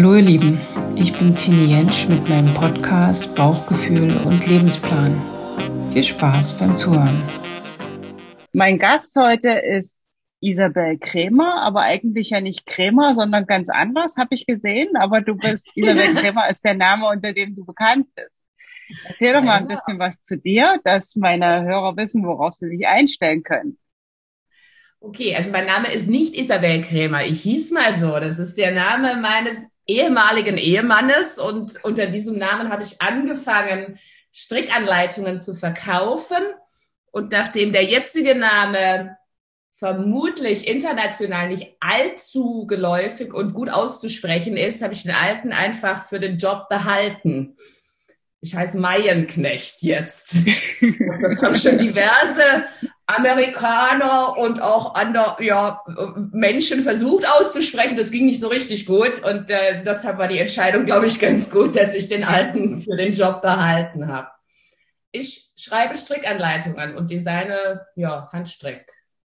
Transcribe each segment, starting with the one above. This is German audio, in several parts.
Hallo ihr Lieben, ich bin Tini Jensch mit meinem Podcast Bauchgefühl und Lebensplan. Viel Spaß beim Zuhören. Mein Gast heute ist Isabel Krämer, aber eigentlich ja nicht Krämer, sondern ganz anders, habe ich gesehen. Aber du bist, Isabel Krämer ist der Name, unter dem du bekannt bist. Erzähl doch mal ein bisschen was zu dir, dass meine Hörer wissen, worauf sie sich einstellen können. Okay, also mein Name ist nicht Isabel Krämer. Ich hieß mal so. Das ist der Name meines ehemaligen Ehemannes und unter diesem Namen habe ich angefangen, Strickanleitungen zu verkaufen. Und nachdem der jetzige Name vermutlich international nicht allzu geläufig und gut auszusprechen ist, habe ich den alten einfach für den Job behalten. Ich heiße Mayenknecht jetzt. Das haben schon diverse Amerikaner und auch andere ja, Menschen versucht auszusprechen. Das ging nicht so richtig gut. Und äh, deshalb war die Entscheidung, glaube ich, ganz gut, dass ich den alten für den Job behalten habe. Ich schreibe Strickanleitungen und designe ja, Handstrick.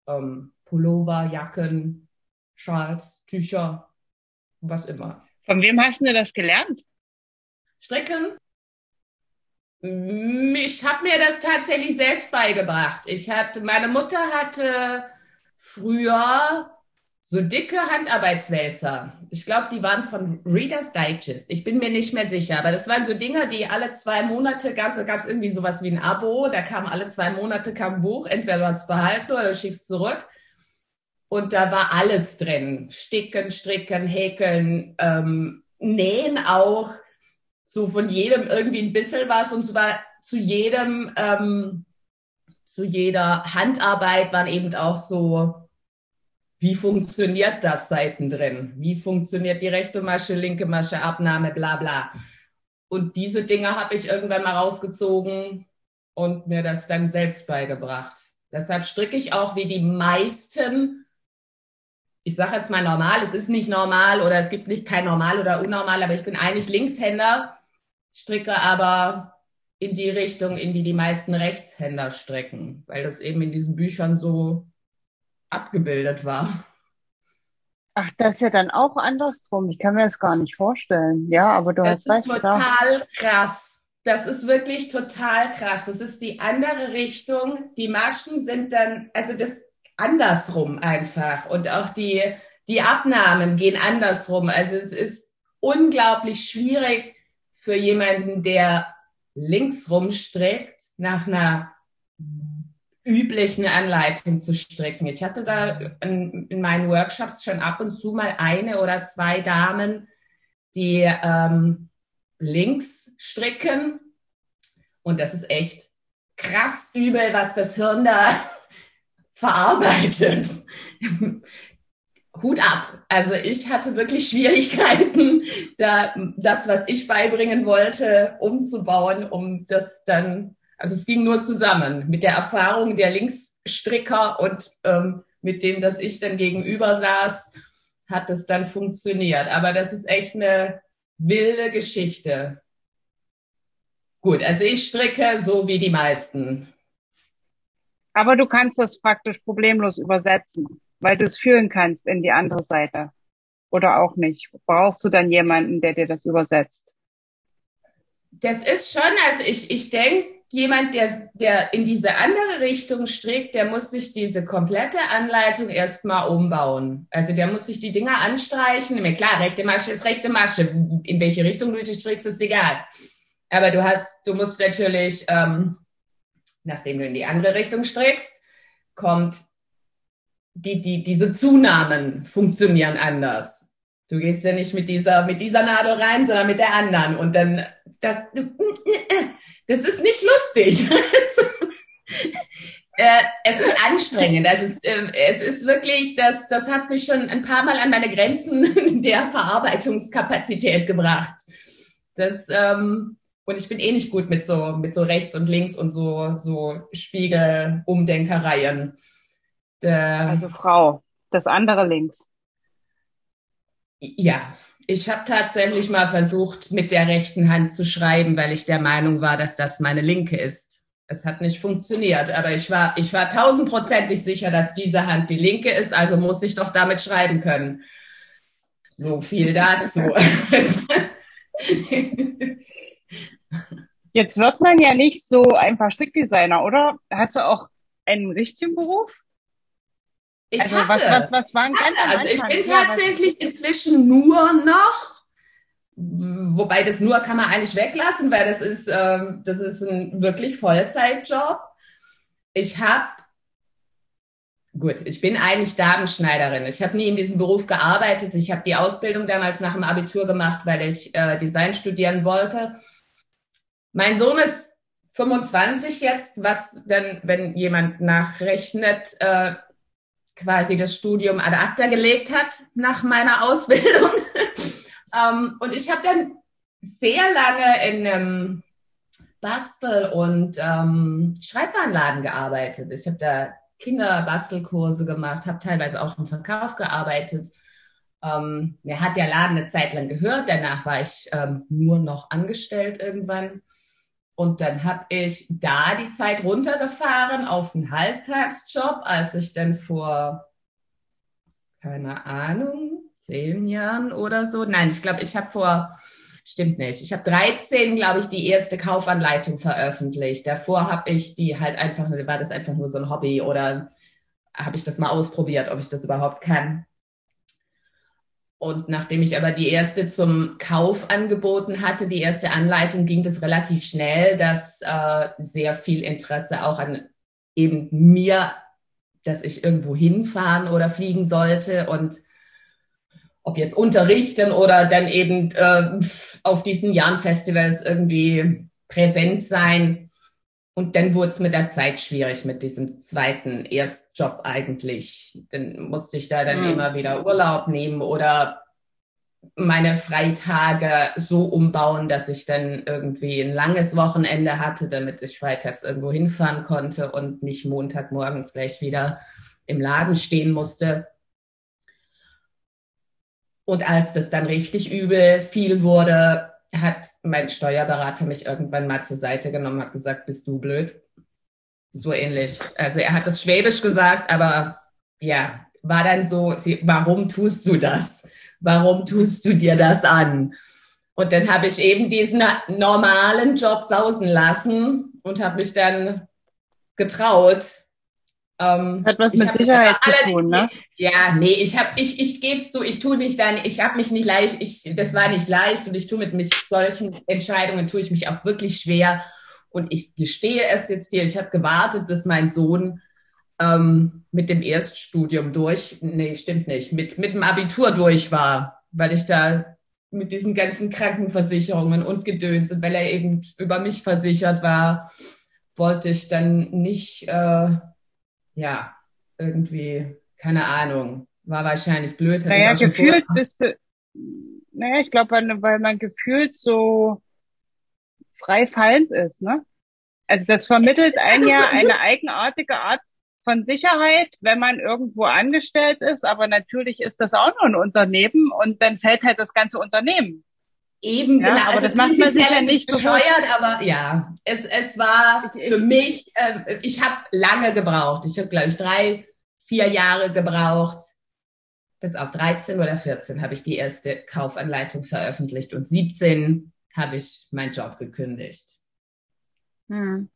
Ähm, Pullover, Jacken, Schals, Tücher, was immer. Von wem hast du das gelernt? Stricken ich habe mir das tatsächlich selbst beigebracht. Ich hatte, meine Mutter hatte früher so dicke Handarbeitswälzer. Ich glaube, die waren von Reader's Digest. Ich bin mir nicht mehr sicher, aber das waren so Dinger, die alle zwei Monate gab es. gab es irgendwie sowas wie ein Abo. Da kam alle zwei Monate kam ein Buch. Entweder du hast behalten oder du schickst zurück. Und da war alles drin. Sticken, stricken, häkeln, ähm, nähen auch so von jedem irgendwie ein bisschen was und zwar zu jedem, ähm, zu jeder Handarbeit waren eben auch so, wie funktioniert das Seiten drin? Wie funktioniert die rechte Masche, linke Masche, Abnahme, bla bla. Und diese Dinge habe ich irgendwann mal rausgezogen und mir das dann selbst beigebracht. Deshalb stricke ich auch wie die meisten ich sage jetzt mal normal, es ist nicht normal oder es gibt nicht kein normal oder unnormal, aber ich bin eigentlich Linkshänder stricke aber in die Richtung, in die die meisten Rechtshänder stricken, weil das eben in diesen Büchern so abgebildet war. Ach, das ist ja dann auch andersrum. Ich kann mir das gar nicht vorstellen. Ja, aber du das hast recht. Das ist total krass. Das ist wirklich total krass. Das ist die andere Richtung. Die Maschen sind dann, also das andersrum einfach. Und auch die, die Abnahmen gehen andersrum. Also es ist unglaublich schwierig, für jemanden, der links rumstreckt, nach einer üblichen Anleitung zu stricken. Ich hatte da in, in, meinen Workshops schon ab und zu mal eine oder zwei Damen, die ähm, links stricken. Und das ist echt krass übel, was das Hirn da verarbeitet. Hut ab. Also ich hatte wirklich Schwierigkeiten, da das, was ich beibringen wollte, umzubauen, um das dann, also es ging nur zusammen mit der Erfahrung der Linksstricker und ähm, mit dem, dass ich dann gegenüber saß, hat es dann funktioniert. Aber das ist echt eine wilde Geschichte. Gut, also ich stricke so wie die meisten. Aber du kannst das praktisch problemlos übersetzen weil du es fühlen kannst in die andere Seite. Oder auch nicht. Brauchst du dann jemanden, der dir das übersetzt? Das ist schon, also ich, ich denke, jemand, der, der in diese andere Richtung strickt, der muss sich diese komplette Anleitung erstmal umbauen. Also der muss sich die Dinger anstreichen. Mir klar, rechte Masche ist rechte Masche. In welche Richtung du dich strickst, ist egal. Aber du hast, du musst natürlich, ähm, nachdem du in die andere Richtung strickst, kommt die, die, diese Zunahmen funktionieren anders. Du gehst ja nicht mit dieser, mit dieser Nadel rein, sondern mit der anderen. Und dann, das, das ist nicht lustig. äh, es ist anstrengend. Es ist, äh, es ist wirklich, das, das hat mich schon ein paar Mal an meine Grenzen der Verarbeitungskapazität gebracht. Das, ähm, und ich bin eh nicht gut mit so, mit so rechts und links und so, so Spiegelumdenkereien. Der, also Frau, das andere links. Ja, ich habe tatsächlich mal versucht, mit der rechten Hand zu schreiben, weil ich der Meinung war, dass das meine linke ist. Es hat nicht funktioniert, aber ich war, ich war tausendprozentig sicher, dass diese Hand die linke ist, also muss ich doch damit schreiben können. So viel dazu. Jetzt wird man ja nicht so einfach Strickdesigner, oder? Hast du auch einen richtigen Beruf? Ich also hatte, was, was, was waren ganz also ich bin tatsächlich inzwischen nur noch, wobei das nur kann man eigentlich weglassen, weil das ist, ähm, das ist ein wirklich Vollzeitjob. Ich habe, gut, ich bin eigentlich Damenschneiderin. Ich habe nie in diesem Beruf gearbeitet. Ich habe die Ausbildung damals nach dem Abitur gemacht, weil ich äh, Design studieren wollte. Mein Sohn ist 25 jetzt, was dann, wenn jemand nachrechnet, äh, quasi das Studium ad acta gelegt hat nach meiner Ausbildung. ähm, und ich habe dann sehr lange in einem Bastel- und ähm, Schreibwarenladen gearbeitet. Ich habe da Kinderbastelkurse gemacht, habe teilweise auch im Verkauf gearbeitet. Ähm, mir hat der Laden eine Zeit lang gehört, danach war ich ähm, nur noch angestellt irgendwann. Und dann habe ich da die Zeit runtergefahren auf einen Halbtagsjob, als ich dann vor, keine Ahnung, zehn Jahren oder so. Nein, ich glaube, ich habe vor, stimmt nicht, ich habe 13, glaube ich, die erste Kaufanleitung veröffentlicht. Davor habe ich die halt einfach, war das einfach nur so ein Hobby oder habe ich das mal ausprobiert, ob ich das überhaupt kann. Und nachdem ich aber die erste zum Kauf angeboten hatte, die erste Anleitung, ging das relativ schnell, dass äh, sehr viel Interesse auch an eben mir, dass ich irgendwo hinfahren oder fliegen sollte und ob jetzt unterrichten oder dann eben äh, auf diesen Jahren-Festivals irgendwie präsent sein. Und dann wurde es mit der Zeit schwierig mit diesem zweiten Erstjob eigentlich. Dann musste ich da dann Mhm. immer wieder Urlaub nehmen oder meine Freitage so umbauen, dass ich dann irgendwie ein langes Wochenende hatte, damit ich freitags irgendwo hinfahren konnte und nicht Montagmorgens gleich wieder im Laden stehen musste. Und als das dann richtig übel viel wurde, hat mein Steuerberater mich irgendwann mal zur Seite genommen, hat gesagt, bist du blöd? So ähnlich. Also er hat das Schwäbisch gesagt, aber ja, war dann so, warum tust du das? Warum tust du dir das an? Und dann habe ich eben diesen normalen Job sausen lassen und habe mich dann getraut. Ähm, Hat was mit Sicherheit zu tun, ne? ja, nee, ich hab, ich, ich gebe es zu, ich tue nicht dann, ich habe mich nicht leicht, ich, das war nicht leicht und ich tue mit mich solchen Entscheidungen tue ich mich auch wirklich schwer und ich gestehe es jetzt hier, ich habe gewartet, bis mein Sohn ähm, mit dem Erststudium durch, nee, stimmt nicht, mit mit dem Abitur durch war, weil ich da mit diesen ganzen Krankenversicherungen und Gedöns und weil er eben über mich versichert war, wollte ich dann nicht äh, ja, irgendwie, keine Ahnung, war wahrscheinlich blöd. Naja, gefühlt bist du, naja, ich glaube, weil, weil man gefühlt so frei fallend ist, ne? Also das vermittelt einem ja eine eigenartige Art von Sicherheit, wenn man irgendwo angestellt ist, aber natürlich ist das auch nur ein Unternehmen und dann fällt halt das ganze Unternehmen. Eben, Ja, genau. aber also das macht man sich ja nicht bewusst. bescheuert, aber ja, es, es war für mich, äh, ich habe lange gebraucht. Ich habe, glaube ich, drei, vier Jahre gebraucht. Bis auf 13 oder 14 habe ich die erste Kaufanleitung veröffentlicht und 17 habe ich meinen Job gekündigt. Hm.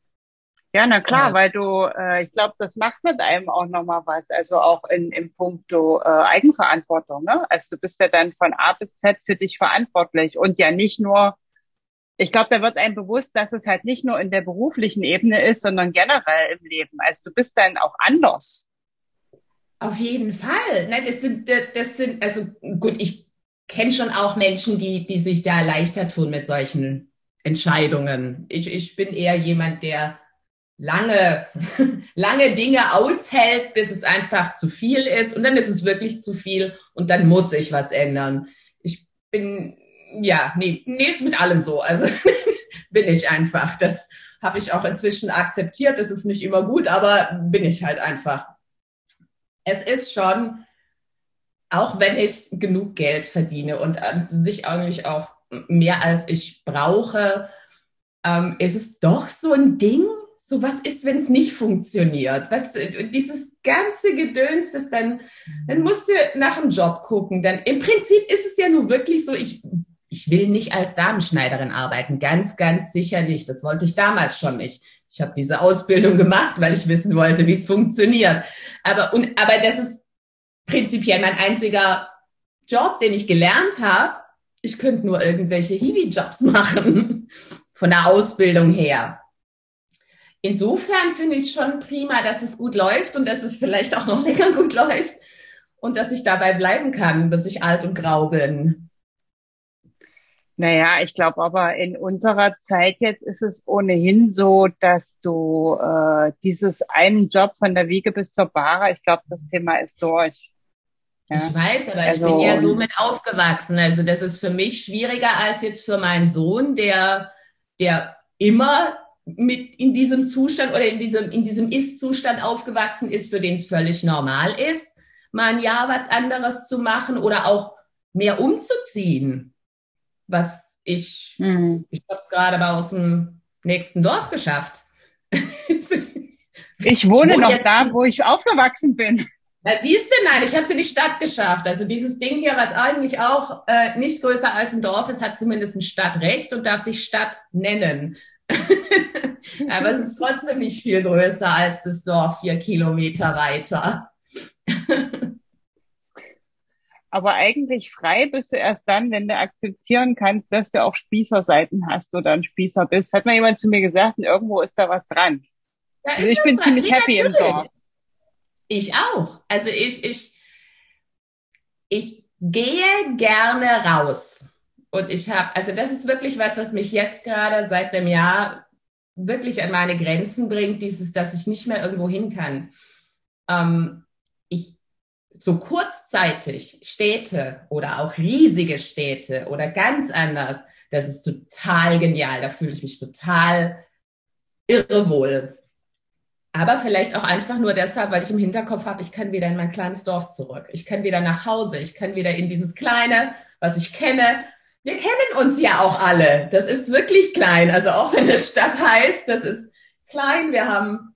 Ja, na klar, Ja. weil du, äh, ich glaube, das macht mit einem auch nochmal was, also auch in, im Punkto äh, Eigenverantwortung, ne? Also du bist ja dann von A bis Z für dich verantwortlich und ja nicht nur, ich glaube, da wird einem bewusst, dass es halt nicht nur in der beruflichen Ebene ist, sondern generell im Leben. Also du bist dann auch anders. Auf jeden Fall. Nein, das sind, das sind, also gut, ich kenne schon auch Menschen, die, die sich da leichter tun mit solchen Entscheidungen. Ich, ich bin eher jemand, der lange, lange Dinge aushält, bis es einfach zu viel ist und dann ist es wirklich zu viel und dann muss ich was ändern. Ich bin, ja, nee, nee, ist mit allem so. Also bin ich einfach. Das habe ich auch inzwischen akzeptiert. Das ist nicht immer gut, aber bin ich halt einfach es ist schon, auch wenn ich genug Geld verdiene und an sich eigentlich auch mehr als ich brauche, ähm, ist es doch so ein Ding, so was ist, wenn es nicht funktioniert? Was, dieses ganze Gedöns, das dann, dann musst du nach einem Job gucken. Dann, im Prinzip ist es ja nur wirklich so, ich, ich will nicht als Damenschneiderin arbeiten. Ganz, ganz sicher nicht. Das wollte ich damals schon nicht. Ich habe diese Ausbildung gemacht, weil ich wissen wollte, wie es funktioniert. Aber, und, aber das ist prinzipiell mein einziger Job, den ich gelernt habe. Ich könnte nur irgendwelche Hiwi-Jobs machen. Von der Ausbildung her. Insofern finde ich schon prima, dass es gut läuft und dass es vielleicht auch noch länger gut läuft und dass ich dabei bleiben kann, bis ich alt und grau bin. Naja, ich glaube aber in unserer Zeit jetzt ist es ohnehin so, dass du äh, dieses einen Job von der Wiege bis zur Bahre, ich glaube, das Thema ist durch. Ja? Ich weiß, aber also, ich bin ja so mit aufgewachsen. Also das ist für mich schwieriger als jetzt für meinen Sohn, der, der immer mit in diesem Zustand oder in diesem, in diesem Ist-Zustand aufgewachsen ist, für den es völlig normal ist, mal ein Jahr was anderes zu machen oder auch mehr umzuziehen. Was ich, mhm. ich habe es gerade mal aus dem nächsten Dorf geschafft. ich wohne, ich noch da, wo ich aufgewachsen bin. Na, siehst du, nein, ich habe es in die Stadt geschafft. Also dieses Ding hier, was eigentlich auch äh, nicht größer als ein Dorf ist, hat zumindest ein Stadtrecht und darf sich Stadt nennen. Aber es ist trotzdem nicht viel größer als das Dorf vier Kilometer weiter. Aber eigentlich frei bist du erst dann, wenn du akzeptieren kannst, dass du auch Spießerseiten hast oder ein Spießer bist. Hat mal jemand zu mir gesagt, und irgendwo ist da was dran. Da also ich bin dran. ziemlich ja, happy natürlich. im Dorf. Ich auch. Also ich, ich, ich gehe gerne raus. Und ich habe, also das ist wirklich was, was mich jetzt gerade seit einem Jahr wirklich an meine Grenzen bringt, dieses, dass ich nicht mehr irgendwo hin kann. Ähm, ich so kurzzeitig Städte oder auch riesige Städte oder ganz anders, das ist total genial. Da fühle ich mich total irre wohl. Aber vielleicht auch einfach nur deshalb, weil ich im Hinterkopf habe, ich kann wieder in mein kleines Dorf zurück. Ich kann wieder nach Hause. Ich kann wieder in dieses kleine, was ich kenne, wir kennen uns ja auch alle. Das ist wirklich klein. Also auch wenn das Stadt heißt, das ist klein. Wir haben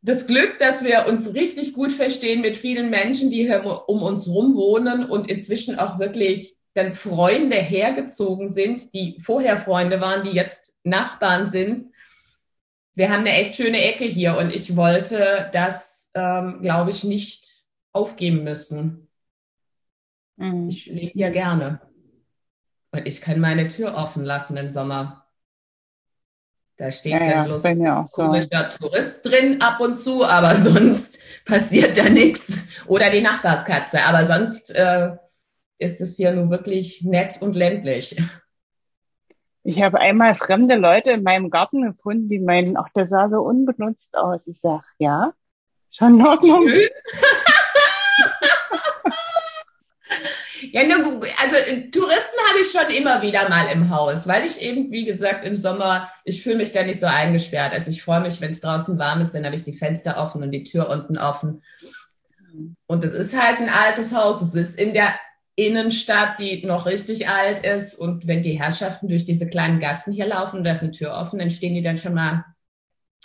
das Glück, dass wir uns richtig gut verstehen mit vielen Menschen, die hier um uns rum wohnen und inzwischen auch wirklich dann Freunde hergezogen sind, die vorher Freunde waren, die jetzt Nachbarn sind. Wir haben eine echt schöne Ecke hier und ich wollte das, ähm, glaube ich, nicht aufgeben müssen. Mhm. Ich lebe ja gerne. Und ich kann meine Tür offen lassen im Sommer. Da steht ja, dann bloß ein komischer so. Tourist drin ab und zu, aber sonst passiert da nichts. Oder die Nachbarskatze. Aber sonst äh, ist es hier nun wirklich nett und ländlich. Ich habe einmal fremde Leute in meinem Garten gefunden, die meinen, ach, der sah so unbenutzt aus. Ich sag, ja, schon in Ordnung. Schön. Ja, nur, also äh, Touristen habe ich schon immer wieder mal im Haus, weil ich eben, wie gesagt, im Sommer, ich fühle mich da nicht so eingesperrt. Also ich freue mich, wenn es draußen warm ist, dann habe ich die Fenster offen und die Tür unten offen. Und es ist halt ein altes Haus. Es ist in der Innenstadt, die noch richtig alt ist. Und wenn die Herrschaften durch diese kleinen Gassen hier laufen und da ist eine Tür offen, dann stehen die dann schon mal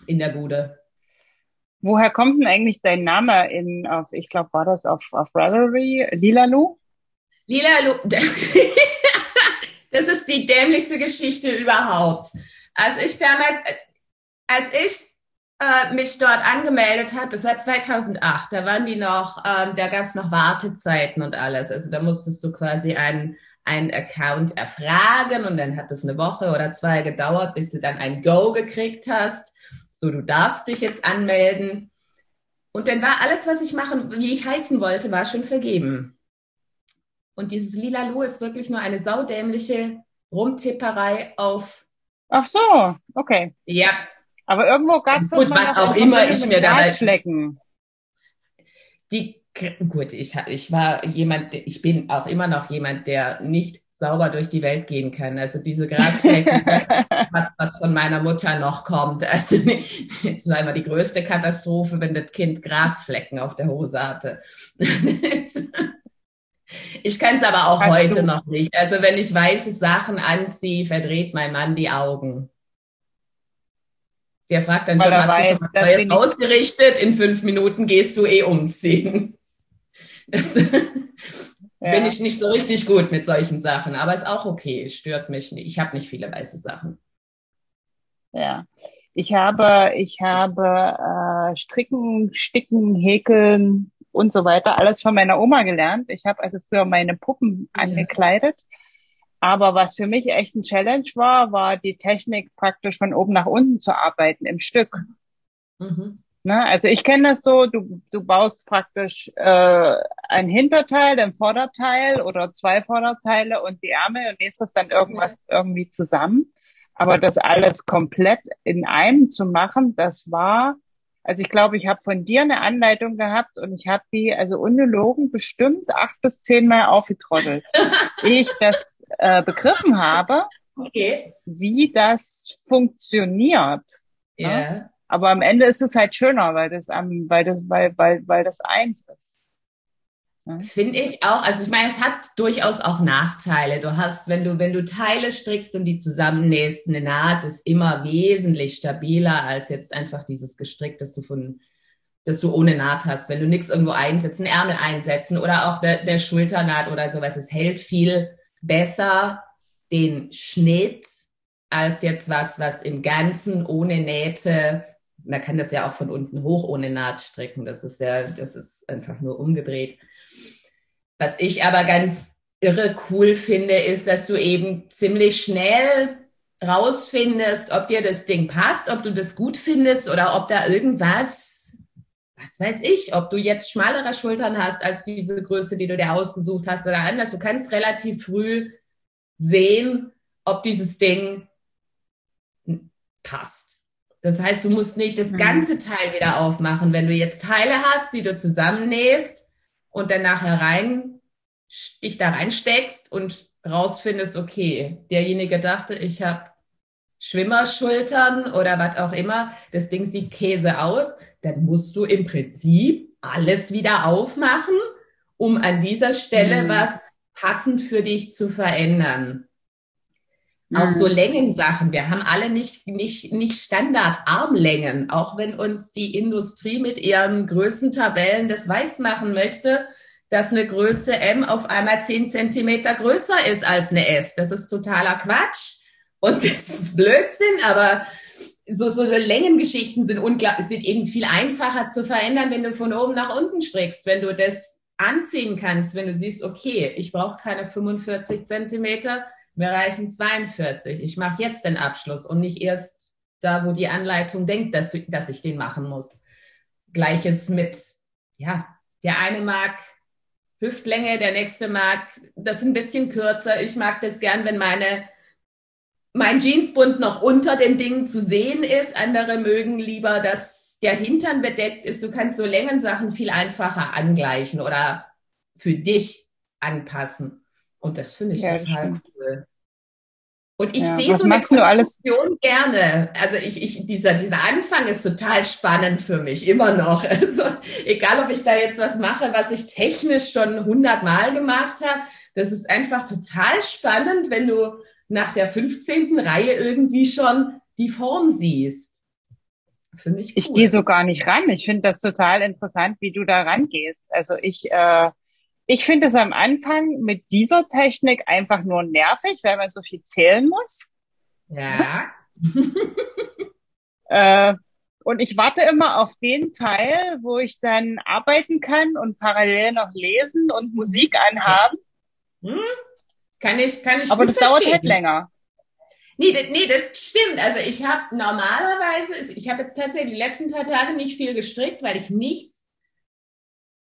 in der Bude. Woher kommt denn eigentlich dein Name in, auf, ich glaube, war das auf, auf Ravelry, Lilalu? Lila, Lu das ist die dämlichste Geschichte überhaupt. Als ich damals, als ich äh, mich dort angemeldet habe, das war 2008, da waren die noch, ähm, da gab es noch Wartezeiten und alles. Also da musstest du quasi einen, einen Account erfragen und dann hat es eine Woche oder zwei gedauert, bis du dann ein Go gekriegt hast. So, du darfst dich jetzt anmelden. Und dann war alles, was ich machen, wie ich heißen wollte, war schon vergeben. Und dieses lila Lu ist wirklich nur eine saudämliche Rumtipperei auf. Ach so, okay. Ja. Aber irgendwo gab es Gut, was auch immer ich mir. Flecken. Die, gut, ich, ich war jemand, ich bin auch immer noch jemand, der nicht sauber durch die Welt gehen kann. Also diese Grasflecken, was, was von meiner Mutter noch kommt. Also, das war immer die größte Katastrophe, wenn das Kind Grasflecken auf der Hose hatte. Ich kann es aber auch Hast heute du? noch nicht. Also wenn ich weiße Sachen anziehe, verdreht mein Mann die Augen. Der fragt dann Weil schon, hast weiß, du schon was Neues ausgerichtet? In fünf Minuten gehst du eh umziehen. Das Ja. bin ich nicht so richtig gut mit solchen Sachen, aber ist auch okay, stört mich nicht. Ich habe nicht viele weiße Sachen. Ja. Ich habe, ich habe äh, Stricken, Sticken, Häkeln und so weiter alles von meiner Oma gelernt. Ich habe also früher meine Puppen Ja. angekleidet. Aber was für mich echt ein Challenge war, war die Technik praktisch von oben nach unten zu arbeiten im Stück. Mhm. Ne? Also ich kenne das so, du, du baust praktisch äh, ein Hinterteil, ein Vorderteil oder zwei Vorderteile und die Ärmel und nächstes dann irgendwas irgendwie zusammen. Aber das alles komplett in einem zu machen, das war, also ich glaube, ich habe von dir eine Anleitung gehabt und ich habe die, also ungelogen, bestimmt acht bis zehn Mal aufgetroddelt, ehe ich das äh, begriffen habe, Okay. wie das funktioniert. Ja. Aber am Ende ist es halt schöner, weil das am, weil das, weil, weil, weil das eins ist. Finde ich auch. Also ich meine, es hat durchaus auch Nachteile. Du hast, wenn du, wenn du Teile strickst und die zusammennähst, eine Naht ist immer wesentlich stabiler als jetzt einfach dieses Gestrick, das du von, das du ohne Naht hast. Wenn du nichts irgendwo einsetzt, einen Ärmel einsetzen oder auch der, der Schulternaht oder sowas, es hält viel besser den Schnitt als jetzt was, was im Ganzen ohne Nähte man kann das ja auch von unten hoch ohne Naht stricken. Das ist ja, das ist einfach nur umgedreht. Was ich aber ganz irre cool finde, ist, dass du eben ziemlich schnell rausfindest, ob dir das Ding passt, ob du das gut findest oder ob da irgendwas, was weiß ich, ob du jetzt schmalere Schultern hast als diese Größe, die du dir ausgesucht hast oder anders. Du kannst relativ früh sehen, ob dieses Ding passt. Das heißt, du musst nicht das Mhm. ganze Teil wieder aufmachen. Wenn du jetzt Teile hast, die du zusammennähst und dann nachher rein, dich da reinsteckst und rausfindest, okay, derjenige dachte, ich habe Schwimmerschultern oder was auch immer, das Ding sieht Käse aus, dann musst du im Prinzip alles wieder aufmachen, um an dieser Stelle Mhm. was passend für dich zu verändern. Auch so Mhm. Längensachen. Wir haben alle nicht, nicht, nicht Standard-Armlängen, auch wenn uns die Industrie mit ihren Größentabellen das weiß machen möchte, dass eine Größe M auf einmal 10 Zentimeter größer ist als eine S. Das ist totaler Quatsch und das ist Blödsinn, aber so, so Längengeschichten sind unglaublich, sind eben viel einfacher zu verändern, wenn du von oben nach unten strickst, wenn du das anziehen kannst, wenn du siehst, okay, ich brauche keine 45 Zentimeter, mir reichen 42. Ich mache jetzt den Abschluss und nicht erst da, wo die Anleitung denkt, dass, dass ich den machen muss. Gleiches mit, ja, der eine mag Hüftlänge, der nächste mag das ein bisschen kürzer. Ich mag das gern, wenn meine mein Jeansbund noch unter dem Ding zu sehen ist. Andere mögen lieber, dass der Hintern bedeckt ist. Du kannst so Längensachen viel einfacher angleichen oder für dich anpassen. Und das finde ich Ja, total cool. Und ich Ja, sehe so eine? Konstruktion gerne. Also ich, ich, dieser, dieser Anfang ist total spannend für mich, immer noch. Also egal, ob ich da jetzt was mache, was ich technisch schon hundertmal gemacht habe, das ist einfach total spannend, wenn du nach der 15. Reihe irgendwie schon die Form siehst. Finde ich cool. Ich gehe so gar nicht ran. Ich finde das total interessant, wie du da rangehst. Also ich, äh, ich finde es am Anfang mit dieser Technik einfach nur nervig, weil man so viel zählen muss. Ja. Äh, und ich warte immer auf den Teil, wo ich dann arbeiten kann und parallel noch lesen und Musik anhaben. Hm? Kann ich, kann ich Aber das dauert verstehen. halt länger. Nee, das, nee, das stimmt. Also ich habe normalerweise, ich habe jetzt tatsächlich die letzten paar Tage nicht viel gestrickt, weil ich nichts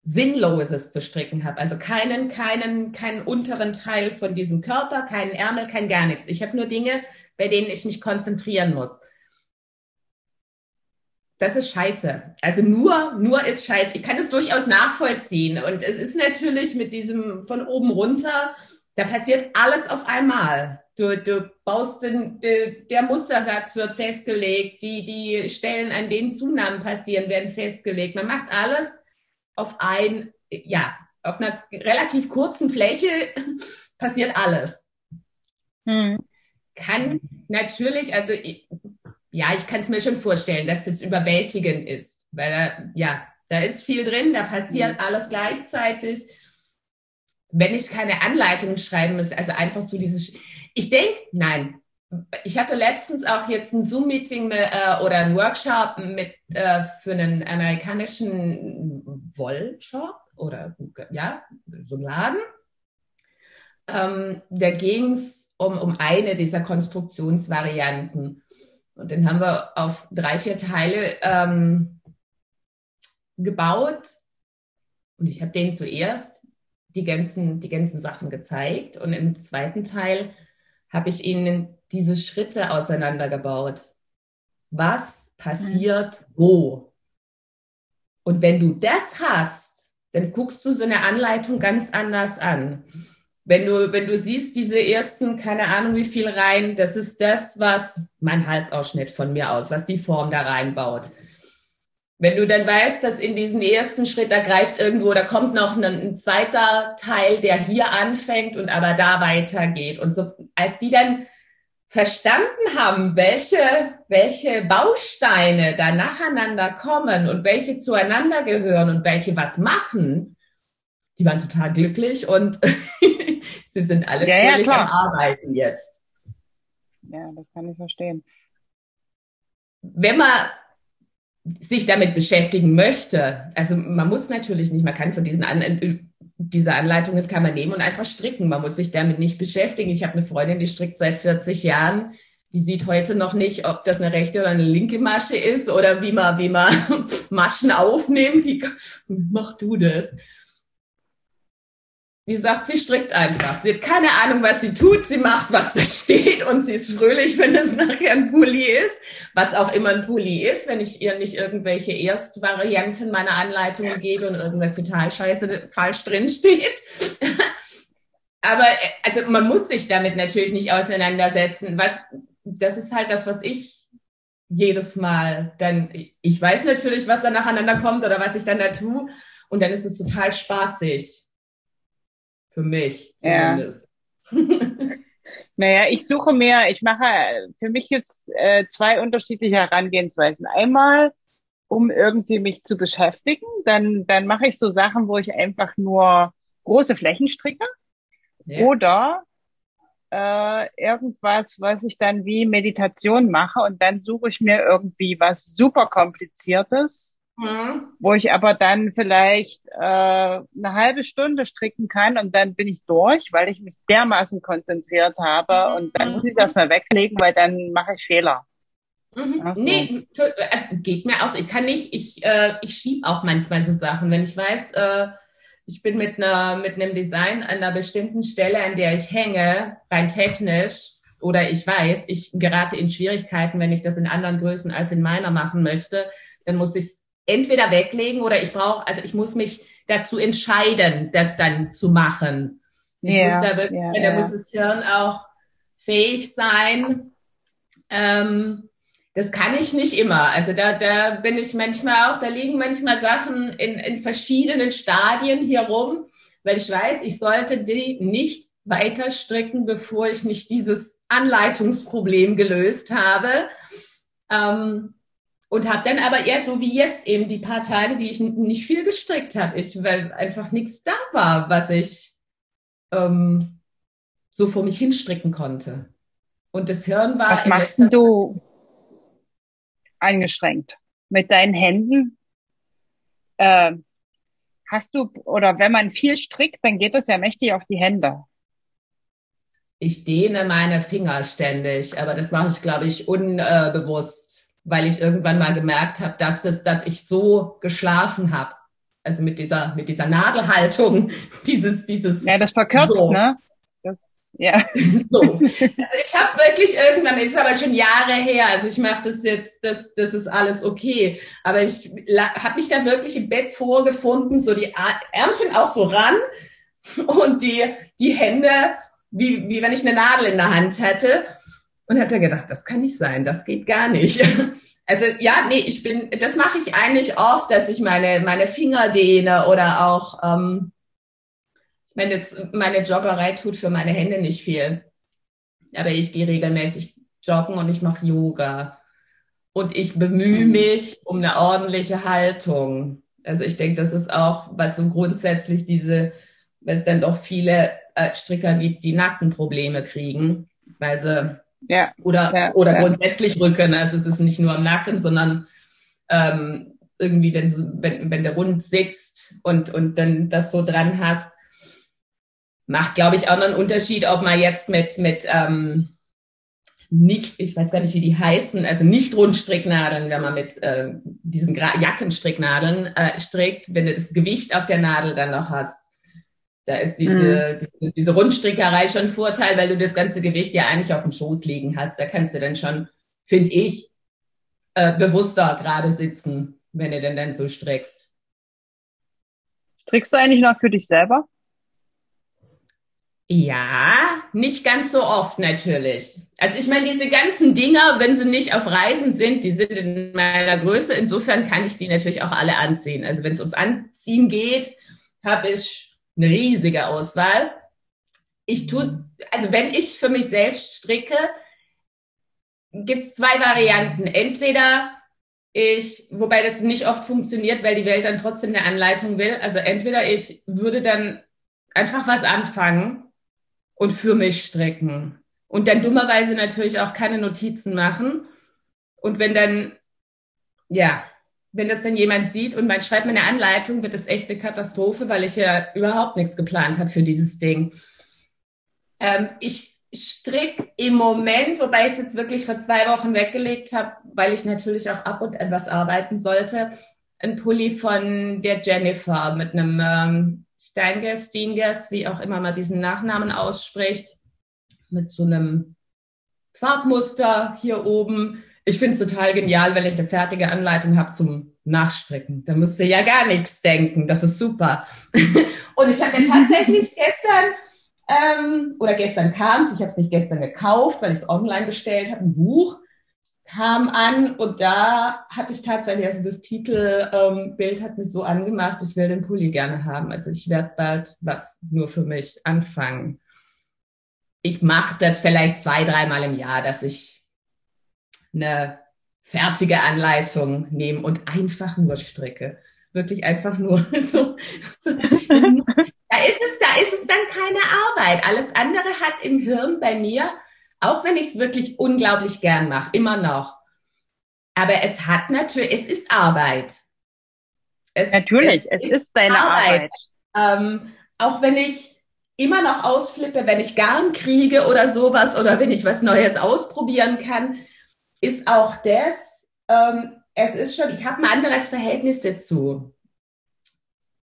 Sinnloses zu stricken habe. Also keinen, keinen, keinen unteren Teil von diesem Körper, keinen Ärmel, kein gar nichts. Ich habe nur Dinge, bei denen ich mich konzentrieren muss. Das ist scheiße. Also nur, nur ist scheiße. Ich kann es durchaus nachvollziehen. Und es ist natürlich mit diesem von oben runter, da passiert alles auf einmal. Du, du baust den, de, der Mustersatz wird festgelegt, die, die Stellen, an denen Zunahmen passieren, werden festgelegt. Man macht alles auf ein, ja, auf einer relativ kurzen Fläche passiert alles. Hm. Kann natürlich, also ja, ich kann es mir schon vorstellen, dass das überwältigend ist, weil da, ja, da ist viel drin, da passiert mhm. alles gleichzeitig. Wenn ich keine Anleitungen schreiben muss, also einfach so dieses, ich denke, nein, ich hatte letztens auch jetzt ein Zoom-Meeting äh, oder ein Workshop mit äh, für einen amerikanischen Wollshop oder ja, so ein Laden. Ähm, da ging es um, um eine dieser Konstruktionsvarianten. Und den haben wir auf drei, vier Teile ähm, gebaut. Und ich habe denen zuerst die ganzen, die ganzen Sachen gezeigt. Und im zweiten Teil habe ich ihnen diese Schritte auseinandergebaut. Was passiert mhm. wo? Und wenn du das hast, dann guckst du so eine Anleitung ganz anders an. Wenn du, wenn du siehst, diese ersten, keine Ahnung wie viel rein, das ist das, was mein Halsausschnitt von mir aus, was die Form da reinbaut. Wenn du dann weißt, dass in diesen ersten Schritt, da greift irgendwo, da kommt noch ein, ein, zweiter Teil, der hier anfängt und aber da weitergeht. Und so, als die dann verstanden haben, welche, welche Bausteine da nacheinander kommen und welche zueinander gehören und welche was machen, die waren total glücklich und sie sind alle ja, völlig ja, am Arbeiten jetzt. Ja, das kann ich verstehen. Wenn man sich damit beschäftigen möchte, also man muss natürlich nicht, man kann von diesen An diese Anleitungen kann man nehmen und einfach stricken. Man muss sich damit nicht beschäftigen. Ich habe eine Freundin, die strickt seit 40 Jahren. Die sieht heute noch nicht, ob das eine rechte oder eine linke Masche ist oder wie man, wie man Maschen aufnimmt. Die, mach du das die sagt, sie strickt einfach. Sie hat keine Ahnung, was sie tut. Sie macht, was da steht und sie ist fröhlich, wenn es nachher ein Pulli ist. Was auch immer ein Pulli ist, wenn ich ihr nicht irgendwelche Erstvarianten meiner Anleitungen gebe und irgendwas total scheiße falsch drin steht. Aber also man muss sich damit natürlich nicht auseinandersetzen. Was, das ist halt das, was ich jedes Mal dann, ich weiß natürlich, was da nacheinander kommt oder was ich dann da tue. Und dann ist es total spaßig für mich zumindest. Ja. naja, ich suche mir, ich mache, für mich gibt's äh, zwei unterschiedliche Herangehensweisen. Einmal, um irgendwie mich zu beschäftigen, dann, dann mache ich so Sachen, wo ich einfach nur große Flächen stricke. Ja. Oder äh, irgendwas, was ich dann wie Meditation mache und dann suche ich mir irgendwie was super kompliziertes, Mhm. Wo ich aber dann vielleicht äh, eine halbe Stunde stricken kann und dann bin ich durch, weil ich mich dermaßen konzentriert habe mhm. und dann muss ich es erstmal weglegen, weil dann mache ich Fehler. Mhm. Also. Nee, es geht mir aus. Ich kann nicht, ich, äh, ich schieb auch manchmal so Sachen, wenn ich weiß, äh, ich bin mit einer mit einem Design an einer bestimmten Stelle, an der ich hänge, rein technisch, oder ich weiß, ich gerate in Schwierigkeiten, wenn ich das in anderen Größen als in meiner machen möchte, dann muss ich entweder weglegen oder ich brauche, also ich muss mich dazu entscheiden, das dann zu machen. Ich ja, muss da wirklich, ja, da ja. muss das Hirn auch fähig sein. Ähm, das kann ich nicht immer. Also da, da bin ich manchmal auch, da liegen manchmal Sachen in, in verschiedenen Stadien hier rum, weil ich weiß, ich sollte die nicht weiter stricken, bevor ich nicht dieses Anleitungsproblem gelöst habe. Ähm, und habe dann aber eher so wie jetzt eben die paar Tage, die ich nicht viel gestrickt habe, ich, weil einfach nichts da war, was ich ähm, so vor mich hinstricken konnte. Und das Hirn war. Was machst denn du eingeschränkt? Mit deinen Händen? Äh, hast du, oder wenn man viel strickt, dann geht das ja mächtig auf die Hände. Ich dehne meine Finger ständig, aber das mache ich, glaube ich, unbewusst weil ich irgendwann mal gemerkt habe, dass das, dass ich so geschlafen habe. Also mit dieser, mit dieser Nadelhaltung, dieses, dieses. Ja, das verkürzt, so. ne? Das, ja. So. Also ich habe wirklich irgendwann, ist aber schon Jahre her, also ich mache das jetzt, das, das ist alles okay. Aber ich habe mich da wirklich im Bett vorgefunden, so die Ärmchen auch so ran und die, die Hände, wie, wie wenn ich eine Nadel in der Hand hätte und hat er gedacht, das kann nicht sein, das geht gar nicht. Also ja, nee, ich bin, das mache ich eigentlich oft, dass ich meine meine Finger dehne oder auch, ähm, ich meine jetzt meine Joggerei tut für meine Hände nicht viel, aber ich gehe regelmäßig joggen und ich mache Yoga und ich bemühe mhm. mich um eine ordentliche Haltung. Also ich denke, das ist auch, was so grundsätzlich diese, weil es dann doch viele äh, Stricker gibt, die Nackenprobleme kriegen, weil sie ja, oder ja, oder ja. grundsätzlich Rücken. Also es ist nicht nur am Nacken, sondern ähm, irgendwie, wenn, wenn, wenn der Rund sitzt und, und dann das so dran hast, macht, glaube ich, auch noch einen Unterschied, ob man jetzt mit, mit ähm, nicht, ich weiß gar nicht, wie die heißen, also nicht Rundstricknadeln, wenn man mit äh, diesen Gra Jackenstricknadeln äh, strickt, wenn du das Gewicht auf der Nadel dann noch hast. Da ist diese, mhm. diese, diese Rundstrickerei schon Vorteil, weil du das ganze Gewicht ja eigentlich auf dem Schoß liegen hast. Da kannst du dann schon, finde ich, äh, bewusster gerade sitzen, wenn du denn dann so strickst. Strickst du eigentlich noch für dich selber? Ja, nicht ganz so oft natürlich. Also ich meine, diese ganzen Dinger, wenn sie nicht auf Reisen sind, die sind in meiner Größe. Insofern kann ich die natürlich auch alle anziehen. Also wenn es ums Anziehen geht, habe ich eine riesige Auswahl. Ich tue, also wenn ich für mich selbst stricke, gibt es zwei Varianten. Entweder ich, wobei das nicht oft funktioniert, weil die Welt dann trotzdem eine Anleitung will. Also entweder ich würde dann einfach was anfangen und für mich stricken. Und dann dummerweise natürlich auch keine Notizen machen. Und wenn dann, ja, wenn das dann jemand sieht und man schreibt mir eine Anleitung, wird das echt eine Katastrophe, weil ich ja überhaupt nichts geplant habe für dieses Ding. Ähm, ich stricke im Moment, wobei ich es jetzt wirklich vor zwei Wochen weggelegt habe, weil ich natürlich auch ab und an was arbeiten sollte, ein Pulli von der Jennifer mit einem ähm, Steingers, Steingers, wie auch immer man diesen Nachnamen ausspricht, mit so einem Farbmuster hier oben. Ich finde es total genial, wenn ich eine fertige Anleitung habe zum Nachstricken. Da müsst ihr ja gar nichts denken. Das ist super. und ich habe mir tatsächlich gestern ähm, oder gestern kam es, ich habe es nicht gestern gekauft, weil ich es online bestellt habe, ein Buch kam an und da hatte ich tatsächlich, also das Titelbild ähm, hat mich so angemacht, ich will den Pulli gerne haben. Also ich werde bald was nur für mich anfangen. Ich mache das vielleicht zwei, dreimal im Jahr, dass ich eine fertige Anleitung nehme und einfach nur stricke. Wirklich einfach nur so. so. da ist es, da ist es dann keine Arbeit. Alles andere hat im Hirn bei mir auch wenn ich es wirklich unglaublich gern mache, immer noch. Aber es hat natürlich, es ist Arbeit. Es, natürlich, es, es ist deine Arbeit. Arbeit. Ähm, auch wenn ich immer noch ausflippe, wenn ich Garn kriege oder sowas oder wenn ich was Neues ausprobieren kann, ist auch das, ähm, es ist schon, ich habe ein anderes Verhältnis dazu.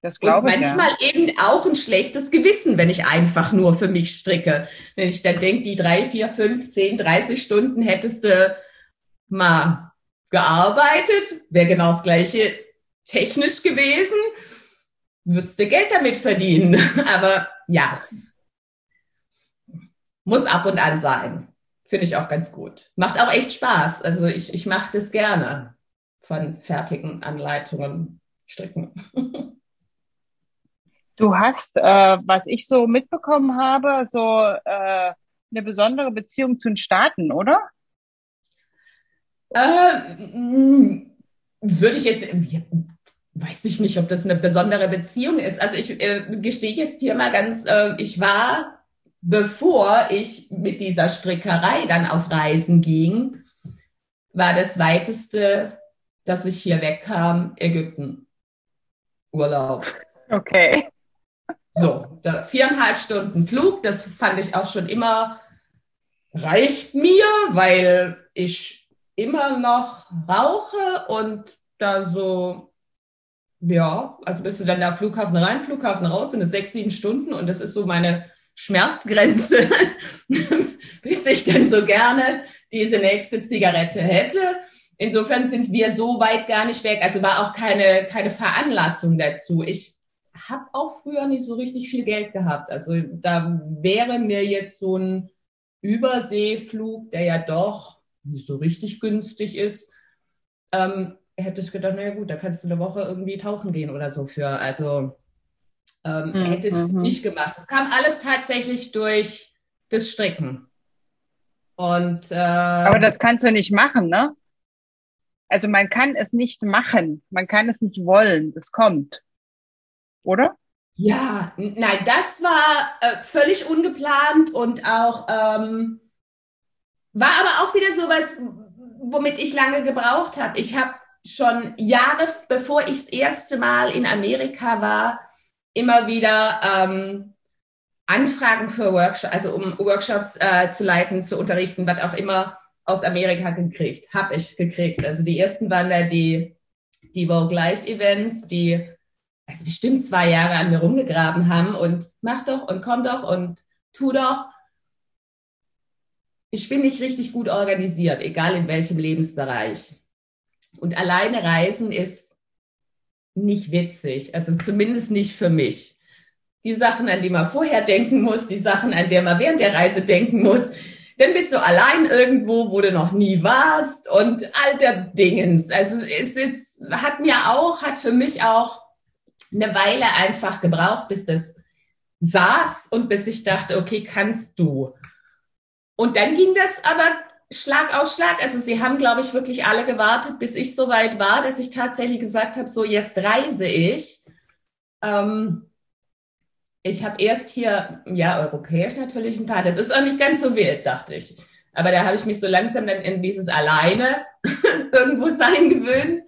Das glaube ich. Manchmal ja. eben auch ein schlechtes Gewissen, wenn ich einfach nur für mich stricke. Wenn ich dann denke, die drei, vier, fünf, zehn, dreißig Stunden hättest du mal gearbeitet, wäre genau das gleiche technisch gewesen, würdest du Geld damit verdienen. Aber ja, muss ab und an sein. Finde ich auch ganz gut. Macht auch echt Spaß. Also ich, ich mache das gerne von fertigen Anleitungen stricken. Du hast, äh, was ich so mitbekommen habe, so äh, eine besondere Beziehung zu den Staaten, oder? Äh, würde ich jetzt, weiß ich nicht, ob das eine besondere Beziehung ist. Also ich äh, gestehe jetzt hier mal ganz, äh, ich war, bevor ich mit dieser Strickerei dann auf Reisen ging, war das weiteste, dass ich hier wegkam, Ägypten. Urlaub. Okay. So, da, viereinhalb Stunden Flug, das fand ich auch schon immer, reicht mir, weil ich immer noch rauche und da so, ja, also bist du dann da Flughafen rein, Flughafen raus, sind es sechs, sieben Stunden und das ist so meine Schmerzgrenze, bis ich dann so gerne diese nächste Zigarette hätte. Insofern sind wir so weit gar nicht weg. Also war auch keine, keine Veranlassung dazu. Ich habe auch früher nicht so richtig viel Geld gehabt. Also da wäre mir jetzt so ein Überseeflug, der ja doch nicht so richtig günstig ist, ähm, hätte ich gedacht, naja gut, da kannst du eine Woche irgendwie tauchen gehen oder so für. Also ähm, mhm. hätte ich mhm. nicht gemacht. Das kam alles tatsächlich durch das Stricken. Und, äh, Aber das kannst du nicht machen, ne? Also man kann es nicht machen, man kann es nicht wollen, das kommt. Oder? Ja, nein, das war äh, völlig ungeplant und auch ähm, war aber auch wieder sowas, womit ich lange gebraucht habe. Ich habe schon Jahre, bevor ich das erste Mal in Amerika war, immer wieder ähm, Anfragen für Workshops, also um Workshops äh, zu leiten, zu unterrichten, was auch immer aus Amerika gekriegt, habe ich gekriegt. Also die ersten waren da die, die Vogue Live Events, die also bestimmt zwei Jahre an mir rumgegraben haben und mach doch und komm doch und tu doch. Ich bin nicht richtig gut organisiert, egal in welchem Lebensbereich. Und alleine reisen ist nicht witzig, also zumindest nicht für mich. Die Sachen, an die man vorher denken muss, die Sachen, an die man während der Reise denken muss, dann bist du allein irgendwo, wo du noch nie warst und all der Dingens. Also jetzt, hat mir auch, hat für mich auch eine Weile einfach gebraucht, bis das saß und bis ich dachte, okay, kannst du. Und dann ging das aber Schlag auf Schlag. Also sie haben, glaube ich, wirklich alle gewartet, bis ich so weit war, dass ich tatsächlich gesagt habe, so jetzt reise ich. Ähm, ich habe erst hier, ja, europäisch natürlich ein paar. Das ist auch nicht ganz so wild, dachte ich. Aber da habe ich mich so langsam dann in dieses alleine irgendwo sein gewöhnt.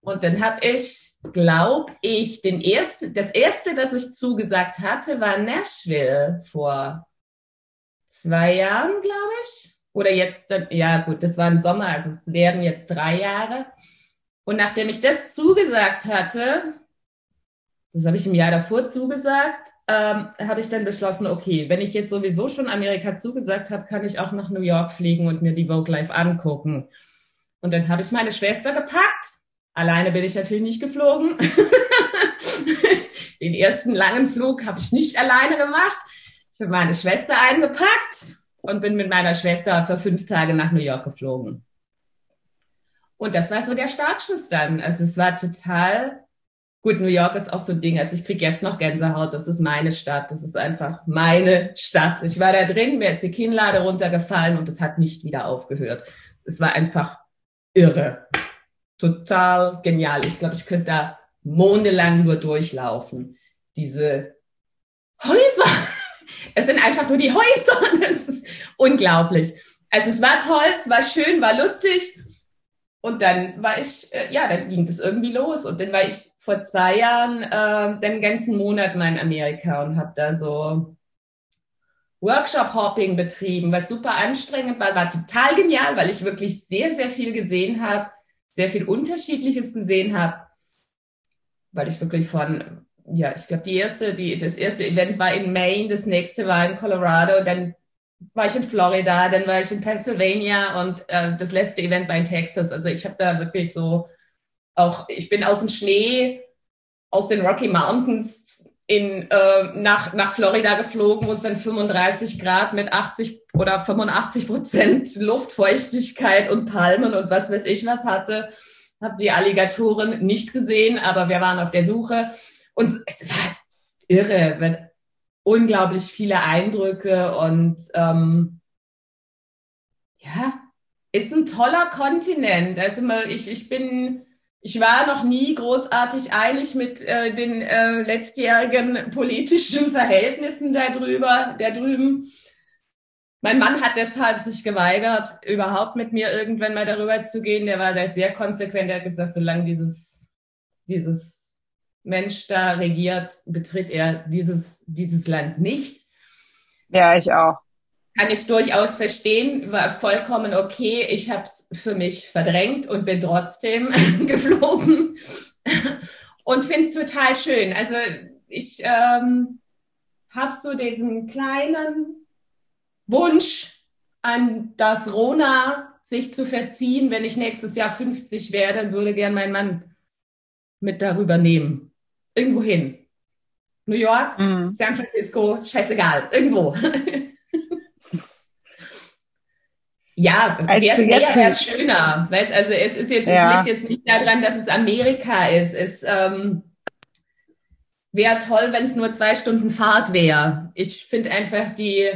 Und dann habe ich, glaube ich, den ersten, das erste, das ich zugesagt hatte, war Nashville vor zwei Jahren, glaube ich. Oder jetzt, ja gut, das war im Sommer, also es werden jetzt drei Jahre. Und nachdem ich das zugesagt hatte, das habe ich im Jahr davor zugesagt, ähm, habe ich dann beschlossen, okay, wenn ich jetzt sowieso schon Amerika zugesagt habe, kann ich auch nach New York fliegen und mir die Vogue Live angucken. Und dann habe ich meine Schwester gepackt. Alleine bin ich natürlich nicht geflogen. Den ersten langen Flug habe ich nicht alleine gemacht. Ich habe meine Schwester eingepackt und bin mit meiner Schwester für fünf Tage nach New York geflogen. Und das war so der Startschuss dann. Also es war total gut. New York ist auch so ein Ding. Also ich krieg jetzt noch Gänsehaut. Das ist meine Stadt. Das ist einfach meine Stadt. Ich war da drin, mir ist die Kinnlade runtergefallen und es hat nicht wieder aufgehört. Es war einfach irre. Total genial. Ich glaube, ich könnte da mondelang nur durchlaufen. Diese Häuser. Es sind einfach nur die Häuser. Das ist unglaublich. Also es war toll, es war schön, war lustig. Und dann war ich, äh, ja, dann ging das irgendwie los. Und dann war ich vor zwei Jahren äh, den ganzen Monat mal in Amerika und habe da so Workshop-Hopping betrieben, was super anstrengend war, war total genial, weil ich wirklich sehr, sehr viel gesehen habe, sehr viel Unterschiedliches gesehen habe, weil ich wirklich von, ja, ich glaube, die erste, die, das erste Event war in Maine, das nächste war in Colorado, dann war ich in Florida, dann war ich in Pennsylvania und äh, das letzte Event war in Texas. Also ich habe da wirklich so auch, ich bin aus dem Schnee, aus den Rocky Mountains in, äh, nach, nach Florida geflogen, wo es dann 35 Grad mit 80 oder 85 Prozent Luftfeuchtigkeit und Palmen und was weiß ich was hatte. Habe die Alligatoren nicht gesehen, aber wir waren auf der Suche. Und es war irre, wird unglaublich viele Eindrücke und ähm, ja, ist ein toller Kontinent. Also ich, ich bin, ich war noch nie großartig einig mit äh, den äh, letztjährigen politischen Verhältnissen da drüber, da drüben. Mein Mann hat deshalb sich geweigert, überhaupt mit mir irgendwann mal darüber zu gehen. Der war sehr konsequent. Er hat gesagt, solange dieses, dieses Mensch da regiert, betritt er dieses, dieses Land nicht. Ja, ich auch. Kann ich durchaus verstehen, war vollkommen okay. Ich habe es für mich verdrängt und bin trotzdem geflogen und finde es total schön. Also ich ähm, habe so diesen kleinen Wunsch an das Rona sich zu verziehen, wenn ich nächstes Jahr 50 werde, würde gern mein Mann mit darüber nehmen irgendwo hin. New York, mhm. San Francisco, scheißegal, irgendwo. ja, wäre wäre schöner. Weißt, also es ist jetzt, ja. es liegt jetzt nicht daran, dass es Amerika ist. Es ähm, wäre toll, wenn es nur zwei Stunden Fahrt wäre. Ich finde einfach die,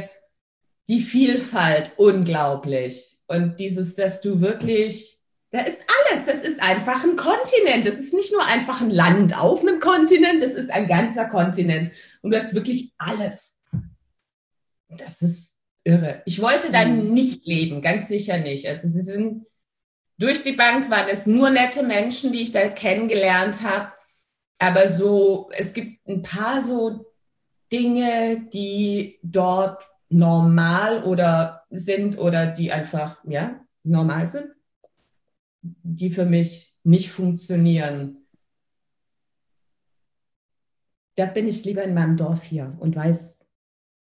die Vielfalt unglaublich. Und dieses, dass du wirklich Da ist alles. Das ist einfach ein Kontinent. Das ist nicht nur einfach ein Land auf einem Kontinent, das ist ein ganzer Kontinent. Und du hast wirklich alles. Das ist irre. Ich wollte da mhm. nicht leben, ganz sicher nicht. Also sie sind durch die Bank waren es nur nette Menschen, die ich da kennengelernt habe. Aber so, es gibt ein paar so Dinge, die dort normal oder sind oder die einfach, ja, normal sind, die für mich nicht funktionieren. Da bin ich lieber in meinem Dorf hier und weiß,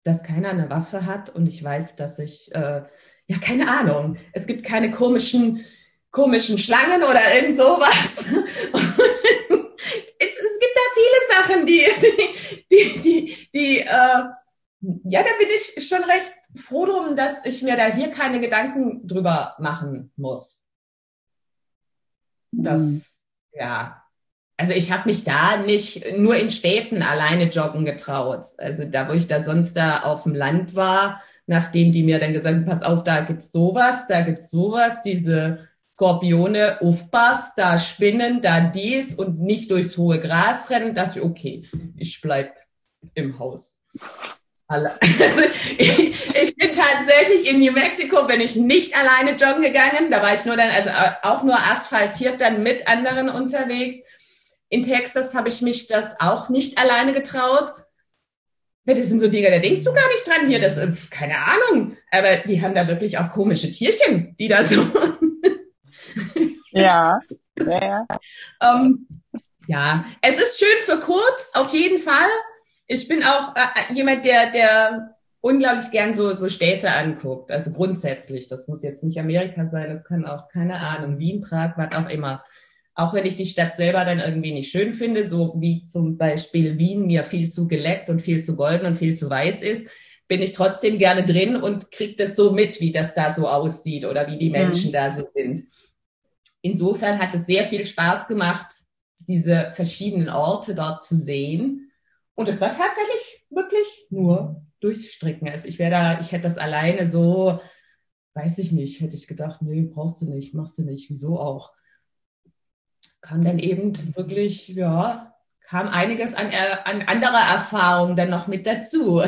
dass keiner eine Waffe hat und ich weiß, dass ich, äh, ja, keine Ahnung, es gibt keine komischen, komischen Schlangen oder irgend sowas. es, es gibt da viele Sachen, die, die, die, die, die äh, ja, da bin ich schon recht froh drum, dass ich mir da hier keine Gedanken drüber machen muss. Das, mhm. ja. Also ich habe mich da nicht nur in Städten alleine joggen getraut. Also da, wo ich da sonst da auf dem Land war, nachdem die mir dann gesagt haben, pass auf, da gibt's sowas, da gibt's sowas, diese Skorpione, aufpass, da spinnen, da dies und nicht durchs hohe Gras rennen, dachte ich, okay, ich bleib im Haus. Also ich, ich, bin tatsächlich in New Mexico, bin ich nicht alleine joggen gegangen. Da war ich nur dann, also auch nur asphaltiert dann mit anderen unterwegs. In Texas habe ich mich das auch nicht alleine getraut. Das sind so Dinge, da denkst du gar nicht dran hier. Das, ist keine Ahnung. Aber die haben da wirklich auch komische Tierchen, die da so. ja, ja. um, ähm, ja, es ist schön für kurz, auf jeden Fall ich bin auch äh, äh, jemand, der, der unglaublich gern so, so Städte anguckt. Also grundsätzlich. Das muss jetzt nicht Amerika sein, das kann auch, keine Ahnung, Wien, Prag, was auch immer. Auch wenn ich die Stadt selber dann irgendwie nicht schön finde, so wie zum Beispiel Wien mir viel zu geleckt und viel zu golden und viel zu weiß ist, bin ich trotzdem gerne drin und kriege das so mit, wie das da so aussieht oder wie die mhm. Menschen mhm. da so sind. Insofern hat es sehr viel Spaß gemacht, diese verschiedenen Orte dort zu sehen und es war tatsächlich wirklich nur durchs Stricken. Also ich wäre da, ich hätte das alleine so, weiß ich nicht, hätte ich gedacht, nee, brauchst du nicht, machst du nicht, wieso auch. Kam dann eben wirklich, ja, kam einiges an, an anderer Erfahrung dann noch mit dazu.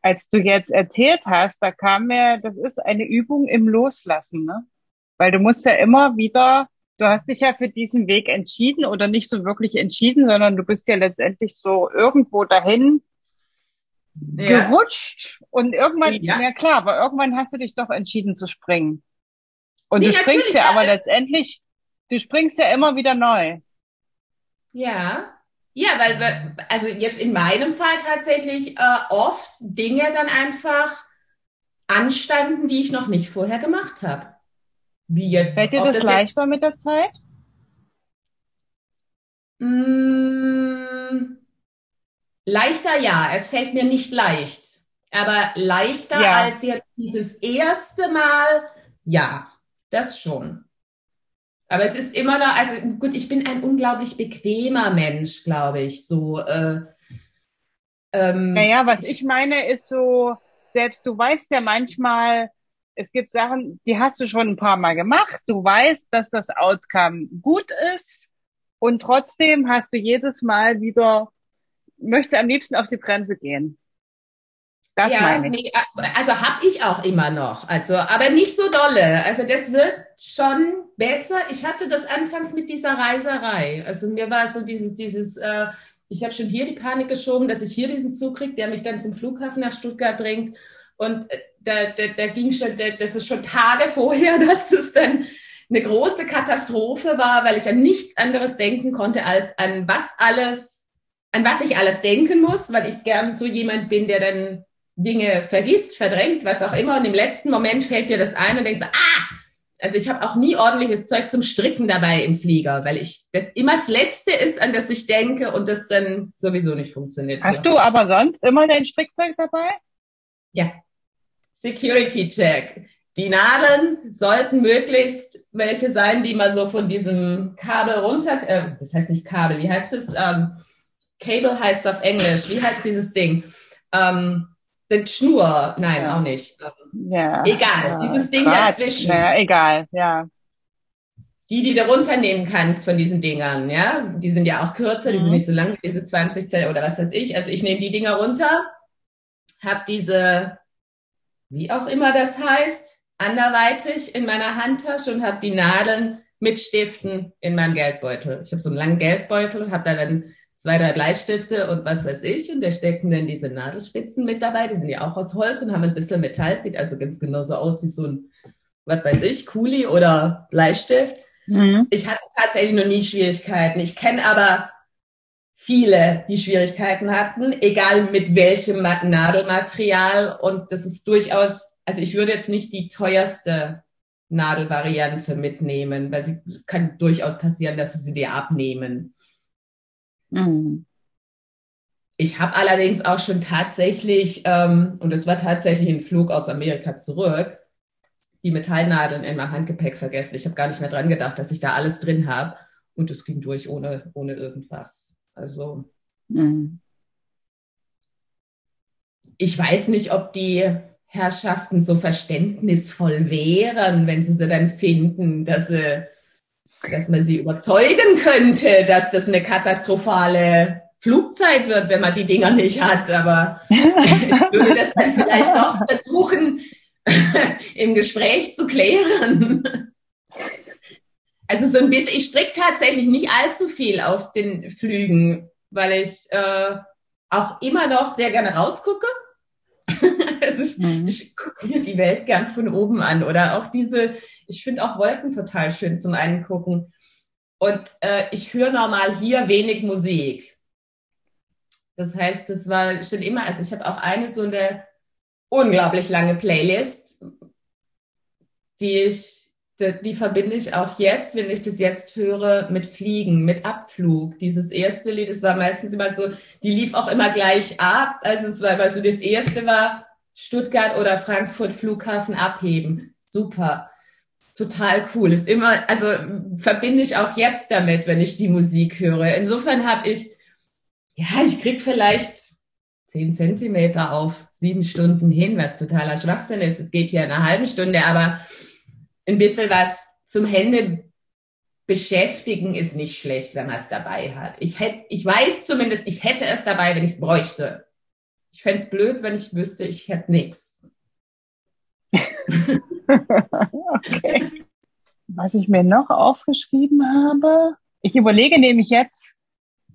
Als du jetzt erzählt hast, da kam mir, das ist eine Übung im Loslassen, ne? Weil du musst ja immer wieder du hast dich ja für diesen Weg entschieden oder nicht so wirklich entschieden, sondern du bist ja letztendlich so irgendwo dahin ja. gerutscht und irgendwann, ja. ja. klar, aber irgendwann hast du dich doch entschieden zu springen. Und nee, du springst ja aber letztendlich, du springst ja immer wieder neu. Ja. Ja, weil, also jetzt in meinem Fall tatsächlich äh, oft Dinge dann einfach anstanden, die ich noch nicht vorher gemacht habe. Wie jetzt? Fällt dir das, das leichter mit der Zeit? Mmh, leichter ja, es fällt mir nicht leicht. Aber leichter ja. als jetzt dieses erste Mal, ja, das schon. Aber es ist immer noch, also gut, ich bin ein unglaublich bequemer Mensch, glaube ich. So, äh, ähm, naja, was ich, ich meine, ist so, selbst du weißt ja manchmal, es gibt Sachen, die hast du schon ein paar Mal gemacht. Du weißt, dass das Outcome gut ist. Und trotzdem hast du jedes Mal wieder, möchte am liebsten auf die Bremse gehen. Das ja, meine ich. Nee, also habe ich auch immer noch. Also, aber nicht so dolle. Also das wird schon besser. Ich hatte das anfangs mit dieser Reiserei. Also mir war so dieses, dieses, äh, ich habe schon hier die Panik geschoben, dass ich hier diesen Zug kriege, der mich dann zum Flughafen nach Stuttgart bringt. Und äh, da, da, da ging schon, da, das ist schon Tage vorher, dass das dann eine große Katastrophe war, weil ich an nichts anderes denken konnte, als an was alles, an was ich alles denken muss, weil ich gern so jemand bin, der dann Dinge vergisst, verdrängt, was auch immer. Und im letzten Moment fällt dir das ein und denkst, ah, also ich habe auch nie ordentliches Zeug zum Stricken dabei im Flieger, weil ich das immer das Letzte ist, an das ich denke und das dann sowieso nicht funktioniert. Hast du aber sonst immer dein Strickzeug dabei? Ja. Security Check. Die Nadeln sollten möglichst welche sein, die man so von diesem Kabel runter, äh, das heißt nicht Kabel, wie heißt es? Ähm, Cable heißt es auf Englisch. Wie heißt dieses Ding? Ähm, die Schnur, nein, ja. auch nicht. Ähm, ja, egal, ja, dieses Ding Draht. dazwischen. Naja, egal, ja. die, die du runternehmen kannst von diesen Dingern, ja, die sind ja auch kürzer, die sind nicht so lang wie diese 20 Zellen oder was weiß ich. Also ich nehme die Dinger runter, habe diese, wie auch immer das heißt, anderweitig in meiner Handtasche und habe die Nadeln mit Stiften in meinem Geldbeutel. Ich habe so einen langen Geldbeutel und habe da dann zwei, drei Bleistifte und was weiß ich. Und da stecken dann diese Nadelspitzen mit dabei. Die sind ja auch aus Holz und haben ein bisschen Metall. Sieht also ganz genauso aus wie so ein, was weiß ich, Kuli oder Bleistift. Mhm. Ich hatte tatsächlich noch nie Schwierigkeiten. Ich kenne aber viele, die Schwierigkeiten hatten, egal mit welchem Nadelmaterial. Und das ist durchaus, also ich würde jetzt nicht die teuerste Nadelvariante mitnehmen, weil sie, es kann durchaus passieren, dass sie dir abnehmen. Mhm. Ich habe allerdings auch schon tatsächlich, ähm, und es war tatsächlich ein Flug aus Amerika zurück, die Metallnadeln in meinem Handgepäck vergessen. Ich habe gar nicht mehr dran gedacht, dass ich da alles drin habe. Und es ging durch ohne, ohne irgendwas. Also mhm. ich weiß nicht, ob die Herrschaften so verständnisvoll wären, wenn sie sie dann finden, dass sie, dass man sie überzeugen könnte, dass das eine katastrophale Flugzeit wird, wenn man die Dinger nicht hat. Aber ich würde das dann vielleicht doch versuchen, im Gespräch zu klären. Also so ein bisschen, ich stricke tatsächlich nicht allzu viel auf den Flügen, weil ich äh, auch immer noch sehr gerne rausgucke. also ich, mhm. ich gucke mir die Welt gern von oben an oder auch diese, ich finde auch Wolken total schön zum Angucken. Und äh, ich höre normal hier wenig Musik. Das heißt, das war schon immer, also ich habe auch eine so eine unglaublich lange Playlist, die ich, die, verbinde ich auch jetzt, wenn ich das jetzt höre, mit Fliegen, mit Abflug. Dieses erste Lied, das war meistens immer so, die lief auch immer gleich ab. Also es war immer so, das erste war Stuttgart oder Frankfurt Flughafen abheben. Super. Total cool. Ist immer, also verbinde ich auch jetzt damit, wenn ich die Musik höre. Insofern habe ich, ja, ich krieg vielleicht zehn Zentimeter auf sieben Stunden hin, was totaler Schwachsinn ist. Es geht hier eine halbe Stunde, aber ein bisschen was zum Hände beschäftigen ist nicht schlecht, wenn man es dabei hat. Ich hätte, ich weiß zumindest, ich hätte es dabei, wenn ich es bräuchte. Ich fände es blöd, wenn ich wüsste, ich hätte nichts. okay. Was ich mir noch aufgeschrieben habe, ich überlege nämlich jetzt,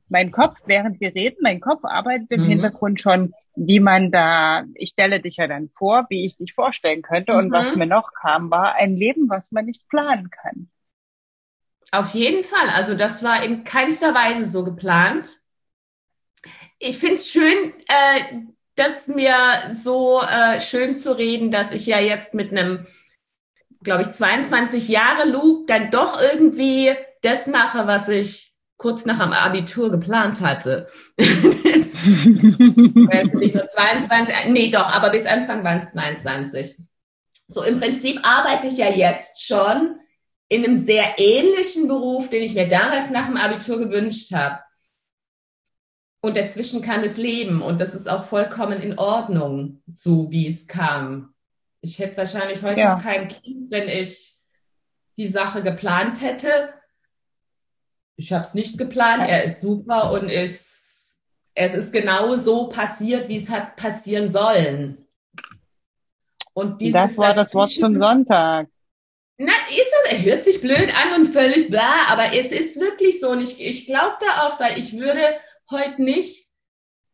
mein Kopf, während wir reden, mein Kopf arbeitet im mhm. Hintergrund schon, wie man da, ich stelle dich ja dann vor, wie ich dich vorstellen könnte. Mhm. Und was mhm. mir noch kam, war ein Leben, was man nicht planen kann. Auf jeden Fall. Also das war in keinster Weise so geplant. Ich finde es schön, äh, das mir so äh, schön zu reden, dass ich ja jetzt mit einem, glaube ich, 22 Jahre Loop dann doch irgendwie das mache, was ich kurz nach dem Abitur geplant hatte. nicht nur 22, nee doch, aber bis Anfang waren es 22. So im Prinzip arbeite ich ja jetzt schon in einem sehr ähnlichen Beruf, den ich mir damals nach dem Abitur gewünscht habe. Und dazwischen kann es leben und das ist auch vollkommen in Ordnung, so wie es kam. Ich hätte wahrscheinlich heute ja. noch kein Kind, wenn ich die Sache geplant hätte. Ich habe es nicht geplant. Er ist super und ist, es ist genau so passiert, wie es hat passieren sollen. Und das war das Wort zum Sonntag. Na, ist es, er hört sich blöd an und völlig bla, aber es ist wirklich so. Und ich, ich glaube da auch, weil ich würde heute nicht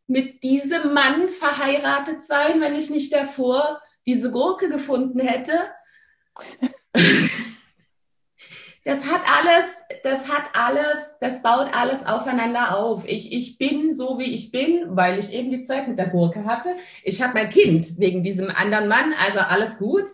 mit diesem Mann verheiratet sein, wenn ich nicht davor diese Gurke gefunden hätte. das hat alles, das hat alles, das baut alles aufeinander auf. Ich, ich bin so, wie ich bin, weil ich eben die Zeit mit der Gurke hatte. Ich habe mein Kind wegen diesem anderen Mann, also alles gut.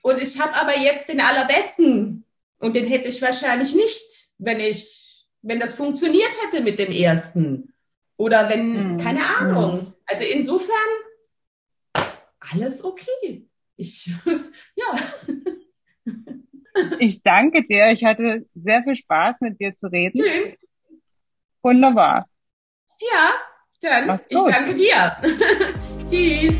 Und ich habe aber jetzt den allerbesten und den hätte ich wahrscheinlich nicht, wenn ich, wenn das funktioniert hätte mit dem ersten. Oder wenn, mhm. keine Ahnung. Also insofern, alles okay. Ich, ja. Ich danke dir. Ich hatte sehr viel Spaß, mit dir zu reden. Schön. Wunderbar. Ja, dann ich danke dir. Tschüss.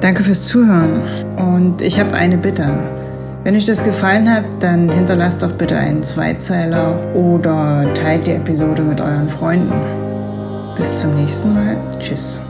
Danke fürs Zuhören und ich habe eine Bitte. Wenn euch das gefallen hat, dann hinterlasst doch bitte einen Zweizeiler oder teilt die Episode mit euren Freunden. Bis zum nächsten Mal. Tschüss.